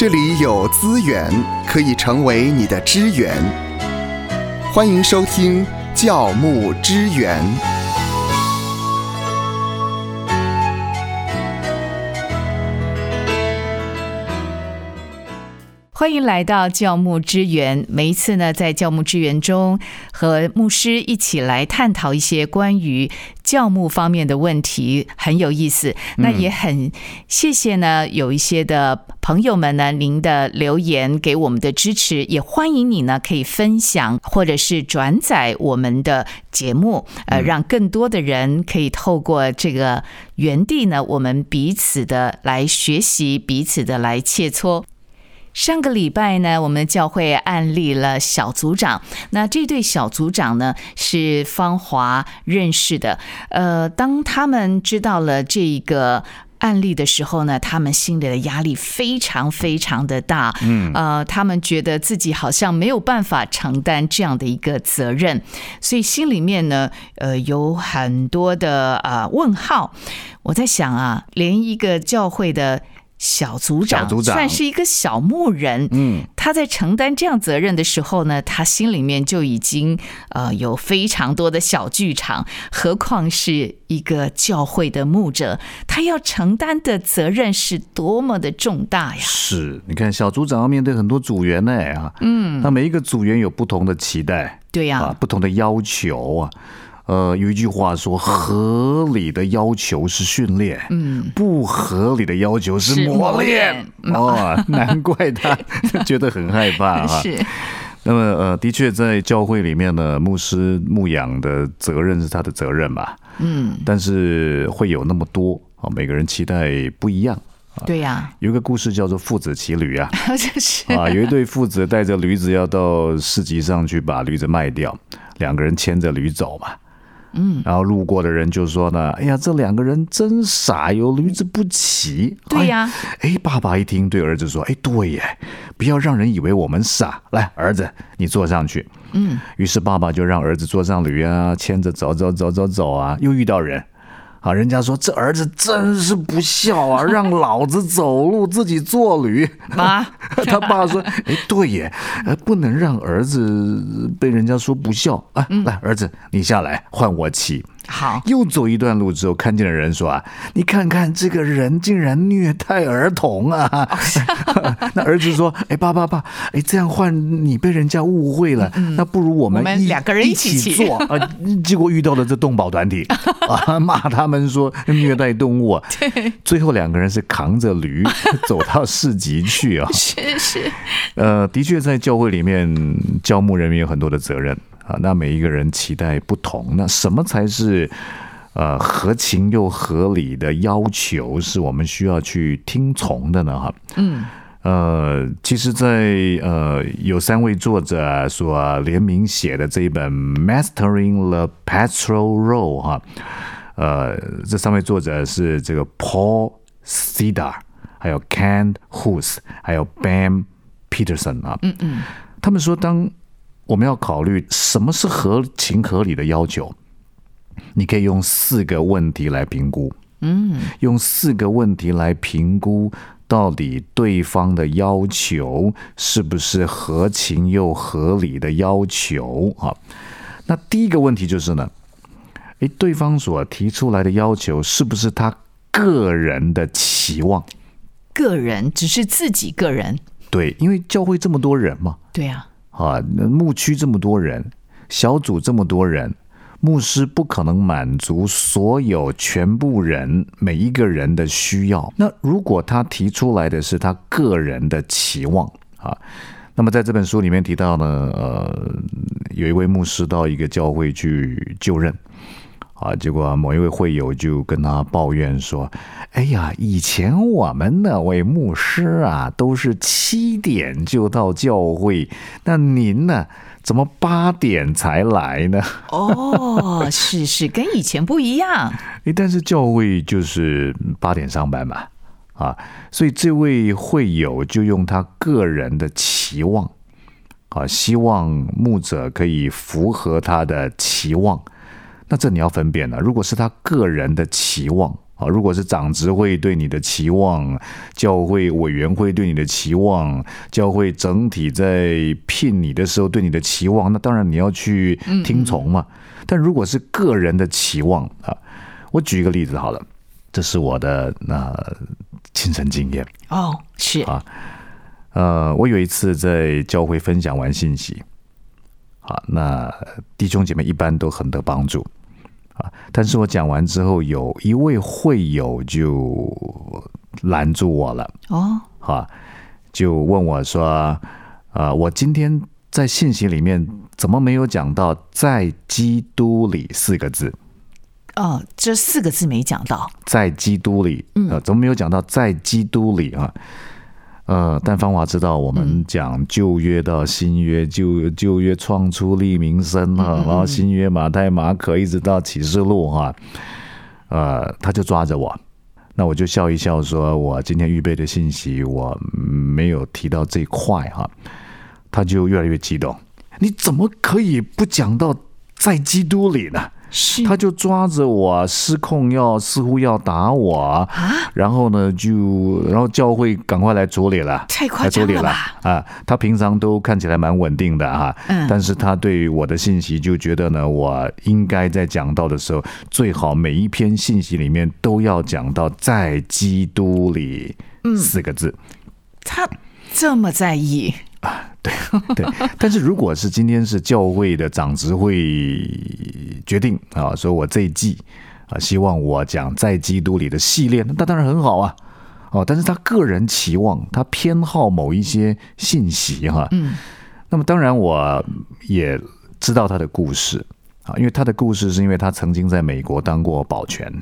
这里有资源可以成为你的支援。欢迎收听教牧支援。欢迎来到教牧支援。每一次呢，在教牧支援中，和牧师一起来探讨一些关于教牧方面的问题，很有意思。那也很谢谢呢，有一些的朋友们呢，您的留言给我们的支持，也欢迎你呢可以分享或者是转载我们的节目，呃，让更多的人可以透过这个原地呢，我们彼此的来学习，彼此的来切磋。上个礼拜呢，我们教会案例了小组长。那这对小组长呢，是芳华认识的。呃，当他们知道了这个案例的时候呢，他们心里的压力非常非常的大。嗯，呃，他们觉得自己好像没有办法承担这样的一个责任，所以心里面呢，呃，有很多的呃问号。我在想啊，连一个教会的。小组长算是一个小牧人，嗯，他在承担这样责任的时候呢，他心里面就已经呃有非常多的小剧场，何况是一个教会的牧者，他要承担的责任是多么的重大呀！是，你看小组长要面对很多组员呢啊，嗯，那每一个组员有不同的期待，对呀，不同的要求啊。呃，有一句话说，合理的要求是训练，嗯，不合理的要求是磨练。哦，难怪他觉得很害怕啊。是。那么，呃，的确，在教会里面呢，牧师牧养的责任是他的责任嘛？嗯。但是会有那么多啊，每个人期待不一样。对呀。有一个故事叫做父子骑驴啊。是。啊，有一对父子带着驴子要到市集上去把驴子卖掉，两个人牵着驴走嘛。嗯，然后路过的人就说呢：“哎呀，这两个人真傻，有驴子不骑。”对呀，哎，爸爸一听，对儿子说：“哎，对耶，不要让人以为我们傻。来，儿子，你坐上去。”嗯，于是爸爸就让儿子坐上驴啊，牵着走走走走走啊，又遇到人。啊，人家说这儿子真是不孝啊，让老子走路，自己坐驴。啊，他爸说：“哎，对耶，不能让儿子被人家说不孝啊。来，儿子，你下来，换我骑。”好，又走一段路之后，看见了人说啊，你看看这个人竟然虐待儿童啊！那儿子说，哎，爸爸爸，哎，这样换你被人家误会了，那不如我们两个人一起做啊！结果遇到了这动保团体 啊，骂他们说虐待动物啊。对，最后两个人是扛着驴走到市集去啊。是是，呃，的确在教会里面，教牧人员有很多的责任。啊，那每一个人期待不同，那什么才是呃合情又合理的要求，是我们需要去听从的呢？哈，嗯，呃，其实，在呃有三位作者所联名写的这一本《Mastering the Pastoral Role》哈，呃，这三位作者是这个 Paul Cedar，还有 Ken Hus，还有 Bam Peterson 啊，嗯嗯，他们说当。我们要考虑什么是合情合理的要求，你可以用四个问题来评估，嗯，用四个问题来评估到底对方的要求是不是合情又合理的要求啊？那第一个问题就是呢，诶，对方所提出来的要求是不是他个人的期望？个人只是自己个人？对，因为教会这么多人嘛。对呀。啊，牧区这么多人，小组这么多人，牧师不可能满足所有全部人每一个人的需要。那如果他提出来的是他个人的期望啊，那么在这本书里面提到呢，呃，有一位牧师到一个教会去就任。啊！结果某一位会友就跟他抱怨说：“哎呀，以前我们那位牧师啊，都是七点就到教会，那您呢，怎么八点才来呢？”哦，是是，跟以前不一样。哎，但是教会就是八点上班嘛，啊，所以这位会友就用他个人的期望，啊，希望牧者可以符合他的期望。那这你要分辨了，如果是他个人的期望啊，如果是长执会对你的期望，教会委员会对你的期望，教会整体在聘你的时候对你的期望，那当然你要去听从嘛。但如果是个人的期望啊，我举一个例子好了，这是我的那亲身经验哦，是啊，呃，我有一次在教会分享完信息，啊，那弟兄姐妹一般都很得帮助。啊！但是我讲完之后，有一位会友就拦住我了。哦，哈，就问我说：“啊，我今天在信息里面怎么没有讲到‘在基督里’四个字？”哦，这四个字没讲到，在基督里，呃，怎么没有讲到在基督里啊？呃，但芳华知道，我们讲旧约到新约，旧旧约创出立民生哈，然后新约马太、马可一直到启示录哈，呃，他就抓着我，那我就笑一笑，说我今天预备的信息我没有提到这一块哈，他就越来越激动，你怎么可以不讲到在基督里呢？他就抓着我失控，要似乎要打我啊！然后呢，就然后教会赶快来处理了，太夸张了？啊，他平常都看起来蛮稳定的哈，嗯，但是他对我的信息就觉得呢，我应该在讲到的时候，最好每一篇信息里面都要讲到在基督里四个字。他这么在意。啊，对对，但是如果是今天是教会的长执会决定啊，说我这一季啊，希望我讲在基督里的系列，那当然很好啊，哦，但是他个人期望，他偏好某一些信息哈，嗯，那么当然我也知道他的故事啊，因为他的故事是因为他曾经在美国当过保全。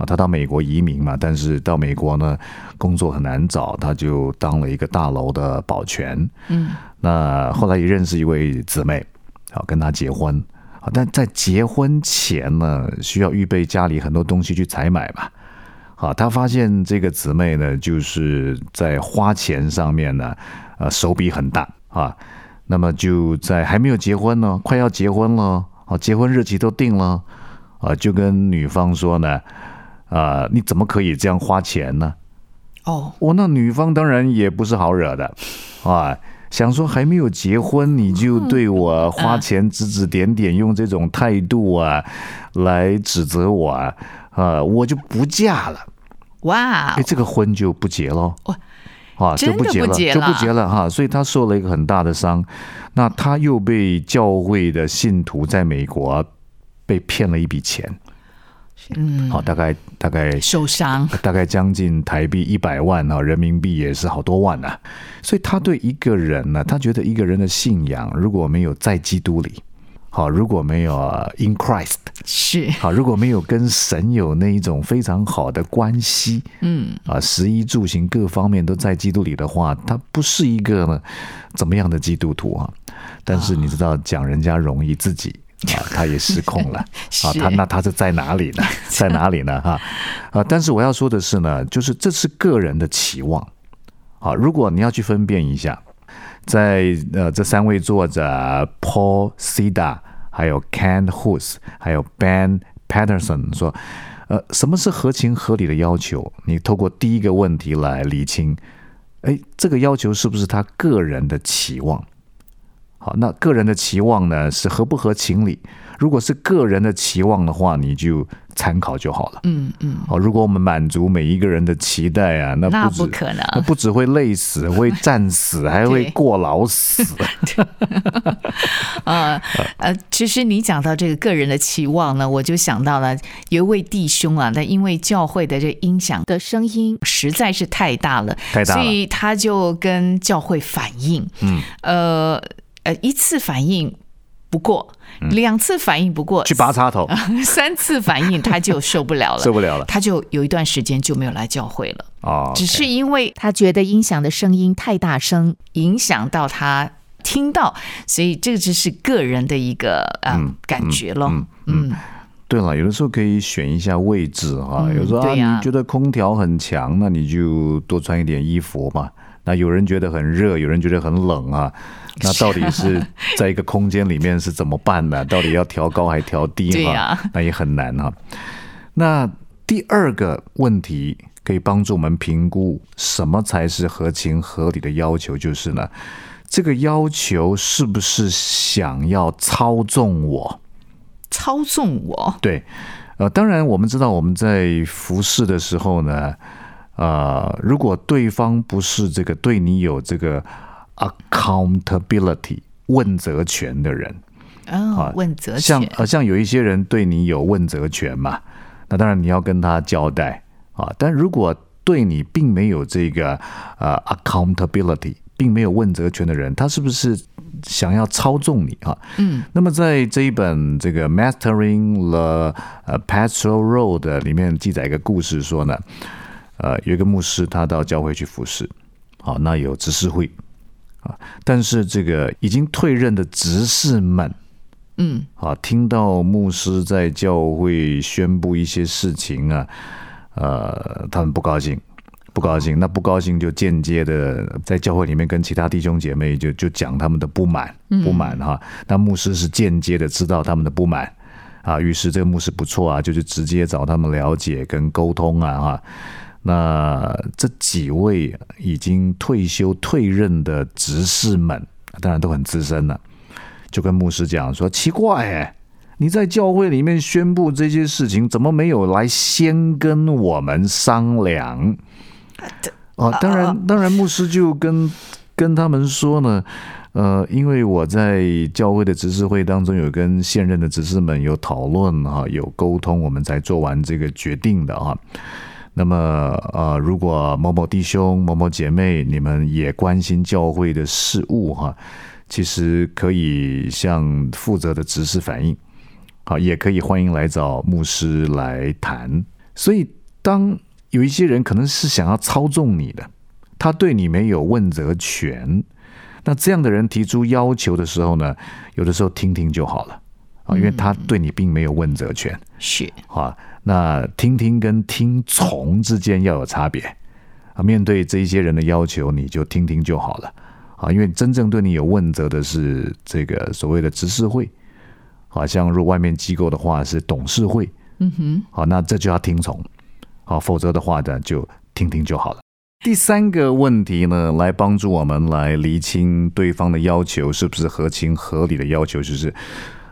啊，他到美国移民嘛，但是到美国呢，工作很难找，他就当了一个大楼的保全。嗯，那后来也认识一位姊妹，好跟他结婚。啊，但在结婚前呢，需要预备家里很多东西去采买嘛。好，他发现这个姊妹呢，就是在花钱上面呢，呃，手笔很大啊。那么就在还没有结婚呢，快要结婚了，啊，结婚日期都定了，啊，就跟女方说呢。啊，你怎么可以这样花钱呢？哦，我那女方当然也不是好惹的，啊，想说还没有结婚你就对我花钱指指点点，用这种态度啊来指责我啊，啊，我就不嫁了。哇，哎，这个婚就不结了。哇，啊，就不结了，就不结了哈。所以他受了一个很大的伤，那他又被教会的信徒在美国被骗了一笔钱。嗯，好，大概大概受伤，大概将近台币一百万啊，人民币也是好多万呐。所以他对一个人呢，他觉得一个人的信仰如果没有在基督里，好，如果没有 in Christ，是好，如果没有跟神有那一种非常好的关系，嗯啊，食衣住行各方面都在基督里的话，他不是一个呢怎么样的基督徒啊？但是你知道，讲人家容易，自己。啊，他也失控了 啊！他那他是在哪里呢？在哪里呢？哈啊！但是我要说的是呢，就是这是个人的期望啊。如果你要去分辨一下，在呃这三位作者 Paul Sida、还有 Ken Hus、还有 Ben Patterson 说，呃，什么是合情合理的要求？你透过第一个问题来理清，哎，这个要求是不是他个人的期望？好，那个人的期望呢是合不合情理？如果是个人的期望的话，你就参考就好了。嗯嗯。好，如果我们满足每一个人的期待啊，那那不可能，那不只会累死，会战死，还会过劳死。呃呃，其实你讲到这个个人的期望呢，我就想到了有一位弟兄啊，他因为教会的这音响的声音实在是太大了，太大了，所以他就跟教会反映。嗯。呃。呃，一次反应不过，两次反应不过，去拔插头，三次反应他就受不了了，受不了了，他就有一段时间就没有来教会了。哦，只是因为他觉得音响的声音太大声，影响到他听到，所以这个只是个人的一个嗯感觉了。嗯，对了，有的时候可以选一下位置哈，有时候啊，你觉得空调很强，那你就多穿一点衣服嘛。那有人觉得很热，有人觉得很冷啊。那 到底是在一个空间里面是怎么办呢？到底要调高还调低？哈，那也很难哈。那第二个问题可以帮助我们评估什么才是合情合理的要求，就是呢，这个要求是不是想要操纵我？操纵我？对，呃，当然我们知道我们在服侍的时候呢，呃，如果对方不是这个对你有这个 accountability 问责权的人。哦，问责权，像呃，像有一些人对你有问责权嘛，那当然你要跟他交代啊。但如果对你并没有这个呃 accountability，并没有问责权的人，他是不是想要操纵你啊？嗯，那么在这一本这个 Mastering the 呃 Pastoral Road 里面记载一个故事，说呢，呃，有一个牧师他到教会去服侍，好，那有执事会啊，但是这个已经退任的执事们。嗯，啊，听到牧师在教会宣布一些事情啊，呃，他们不高兴，不高兴，那不高兴就间接的在教会里面跟其他弟兄姐妹就就讲他们的不满，不满哈。那牧师是间接的知道他们的不满啊，于是这个牧师不错啊，就是直接找他们了解跟沟通啊哈。那这几位已经退休退任的执事们，当然都很资深了。就跟牧师讲说：“奇怪哎，你在教会里面宣布这些事情，怎么没有来先跟我们商量？”哦，当然，当然，牧师就跟跟他们说呢，呃，因为我在教会的执事会当中有跟现任的执事们有讨论哈，有沟通，我们才做完这个决定的哈。那么，呃，如果某某弟兄、某某姐妹，你们也关心教会的事务哈。其实可以向负责的执事反映，好，也可以欢迎来找牧师来谈。所以，当有一些人可能是想要操纵你的，他对你没有问责权，那这样的人提出要求的时候呢，有的时候听听就好了啊，因为他对你并没有问责权。是啊，那听听跟听从之间要有差别啊。面对这一些人的要求，你就听听就好了。啊，因为真正对你有问责的是这个所谓的执事会，好像如果外面机构的话是董事会，嗯哼，好，那这就要听从，好，否则的话呢就听听就好了。第三个问题呢，来帮助我们来厘清对方的要求是不是合情合理的要求，就是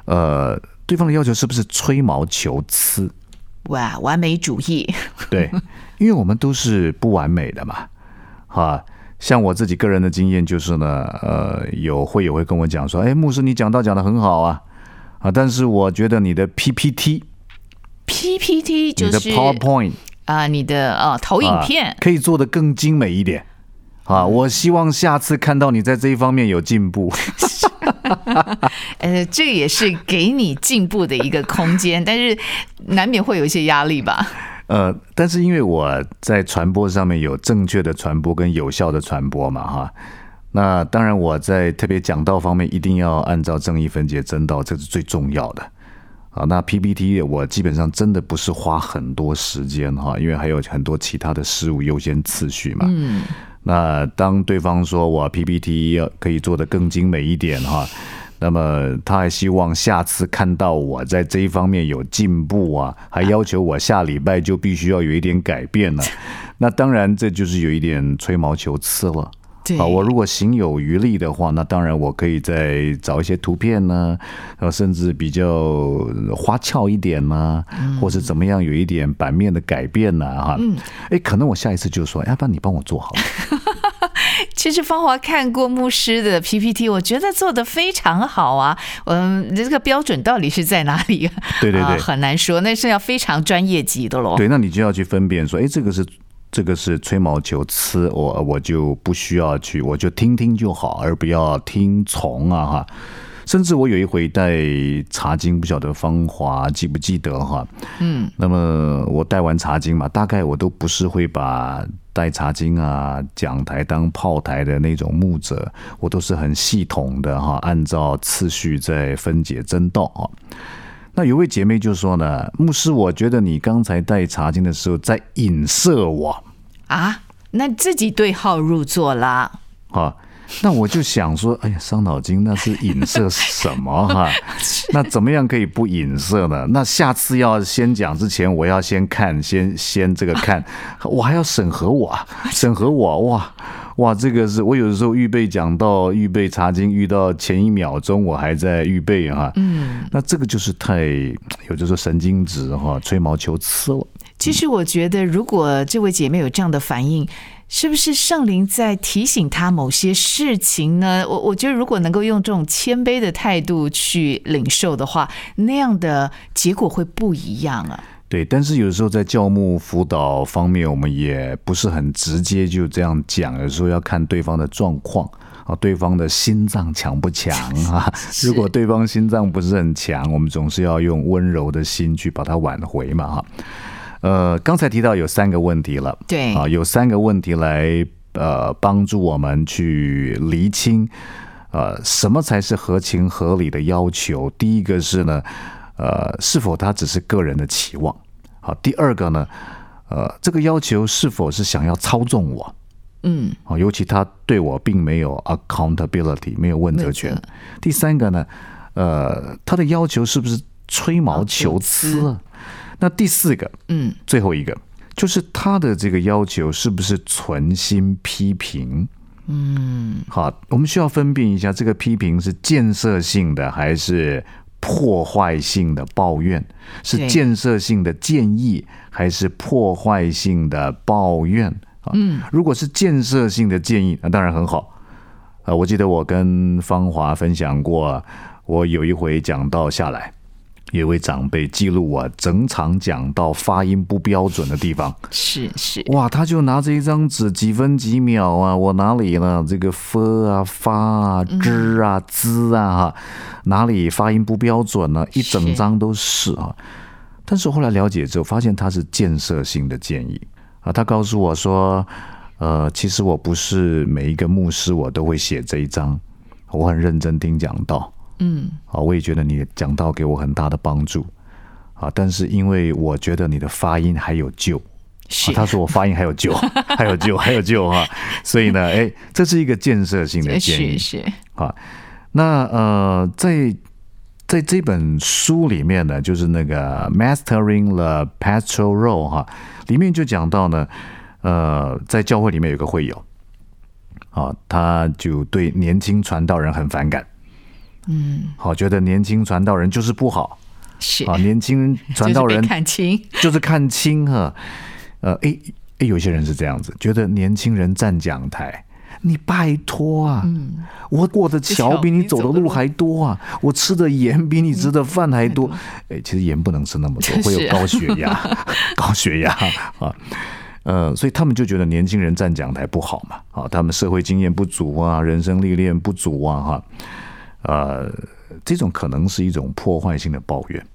呃，对方的要求是不是吹毛求疵？哇，完美主义，对，因为我们都是不完美的嘛，哈。像我自己个人的经验就是呢，呃，有会友会跟我讲说，哎，牧师你讲道讲的很好啊，啊，但是我觉得你的 PPT，PPT 就是 PowerPoint 啊，你的啊投影片可以做的更精美一点啊，我希望下次看到你在这一方面有进步。呃，这也是给你进步的一个空间，但是难免会有一些压力吧。呃，但是因为我在传播上面有正确的传播跟有效的传播嘛，哈，那当然我在特别讲道方面一定要按照正义分解真道，这是最重要的啊。那 PPT 我基本上真的不是花很多时间哈，因为还有很多其他的事物优先次序嘛。嗯。那当对方说我 PPT 要可以做得更精美一点哈。那么他还希望下次看到我在这一方面有进步啊，还要求我下礼拜就必须要有一点改变了。那当然这就是有一点吹毛求疵了。啊，我如果行有余力的话，那当然我可以再找一些图片呢，呃，甚至比较花俏一点呢，或是怎么样有一点版面的改变呢，哈。嗯。哎，可能我下一次就说，要不然你帮我做好了。其实芳华看过牧师的 PPT，我觉得做的非常好啊。嗯，这个标准到底是在哪里？对对对，很难说，那是要非常专业级的喽。对，那你就要去分辨说，哎，这个是这个是吹毛求疵，我我就不需要去，我就听听就好，而不要听从啊哈。甚至我有一回带茶经，不晓得芳华记不记得哈？嗯，那么我带完茶经嘛，大概我都不是会把带茶经啊讲台当炮台的那种牧者，我都是很系统的哈，按照次序在分解真道啊。那有位姐妹就说呢，牧师，我觉得你刚才带茶经的时候在影射我啊，那自己对号入座啦。啊。那我就想说，哎呀，伤脑筋，那是影射什么 哈？那怎么样可以不影射呢？那下次要先讲之前，我要先看，先先这个看，我还要审核我，啊，审核我，哇哇，这个是我有的时候预备讲到预备查经，遇到前一秒钟我还在预备哈，嗯，那这个就是太有的时候神经质哈，吹毛求疵了。其实我觉得，如果这位姐妹有这样的反应，是不是圣灵在提醒她某些事情呢？我我觉得，如果能够用这种谦卑的态度去领受的话，那样的结果会不一样啊。对，但是有的时候在教牧辅导方面，我们也不是很直接就这样讲，有时候要看对方的状况啊，对方的心脏强不强啊？如果对方心脏不是很强，我们总是要用温柔的心去把它挽回嘛，哈。呃，刚才提到有三个问题了，对啊，有三个问题来呃帮助我们去厘清，呃，什么才是合情合理的要求？第一个是呢，呃，是否他只是个人的期望？好，第二个呢，呃，这个要求是否是想要操纵我？嗯，啊，尤其他对我并没有 accountability，没有问责权。第三个呢，呃，他的要求是不是吹毛求疵？那第四个，嗯，最后一个就是他的这个要求是不是存心批评？嗯，好，我们需要分辨一下，这个批评是建设性的还是破坏性的抱怨？是建设性的建议还是破坏性的抱怨？啊，嗯，如果是建设性的建议，那当然很好。啊，我记得我跟芳华分享过，我有一回讲到下来。有位长辈记录我整场讲到发音不标准的地方，是是哇，他就拿着一张纸，几分几秒啊，我哪里呢？这个 f 啊、发啊、之啊、z 啊，哈，哪里发音不标准呢？一整张都是啊。但是后来了解之后，发现他是建设性的建议啊。他告诉我说，呃，其实我不是每一个牧师我都会写这一张，我很认真听讲道。嗯，啊，我也觉得你讲到给我很大的帮助，啊，但是因为我觉得你的发音还有救，啊他说我发音还有救，还有救，还有救哈，所以呢，哎，这是一个建设性的建议，是。啊，那呃，在在这本书里面呢，就是那个 Mastering the Pastoral Role 哈，里面就讲到呢，呃，在教会里面有个会友，啊，他就对年轻传道人很反感。嗯，好，觉得年轻传道人就是不好，是。啊，年轻人传道人 看清，就是看清哈，呃，哎哎，有些人是这样子，觉得年轻人站讲台，你拜托啊，嗯，我过的桥比你走的路还多啊，我吃的盐比你吃的饭还多，哎，其实盐不能吃那么多，会有高血压，高血压啊，呃，所以他们就觉得年轻人站讲台不好嘛，啊，他们社会经验不足啊，人生历练不足啊，哈。呃，这种可能是一种破坏性的抱怨。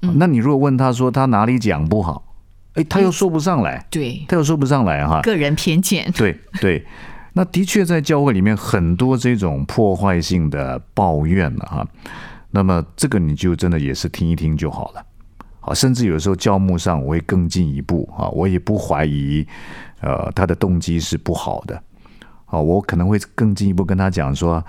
那你如果问他说他哪里讲不好，哎，他又说不上来，对，他又说不上来哈。个人偏见，对对。那的确在教会里面很多这种破坏性的抱怨了哈。那么这个你就真的也是听一听就好了。好，甚至有时候教牧上我会更进一步啊，我也不怀疑，呃，他的动机是不好的。好，我可能会更进一步跟他讲说。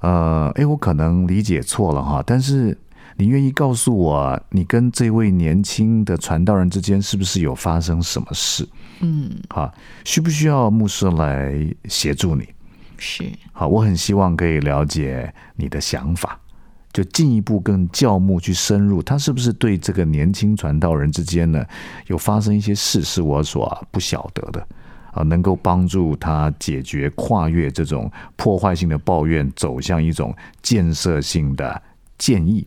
呃，哎，我可能理解错了哈，但是你愿意告诉我，你跟这位年轻的传道人之间是不是有发生什么事？嗯，好，需不需要牧师来协助你？是，好，我很希望可以了解你的想法，就进一步跟教牧去深入，他是不是对这个年轻传道人之间呢有发生一些事，是我所不晓得的。啊，能够帮助他解决跨越这种破坏性的抱怨，走向一种建设性的建议。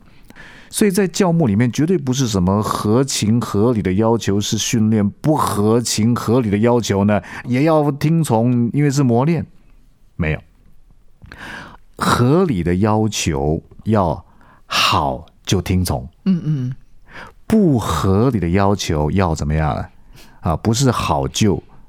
所以在教牧里面，绝对不是什么合情合理的要求是训练，不合情合理的要求呢，也要听从，因为是磨练。没有合理的要求要好就听从，嗯嗯，不合理的要求要怎么样啊？不是好就。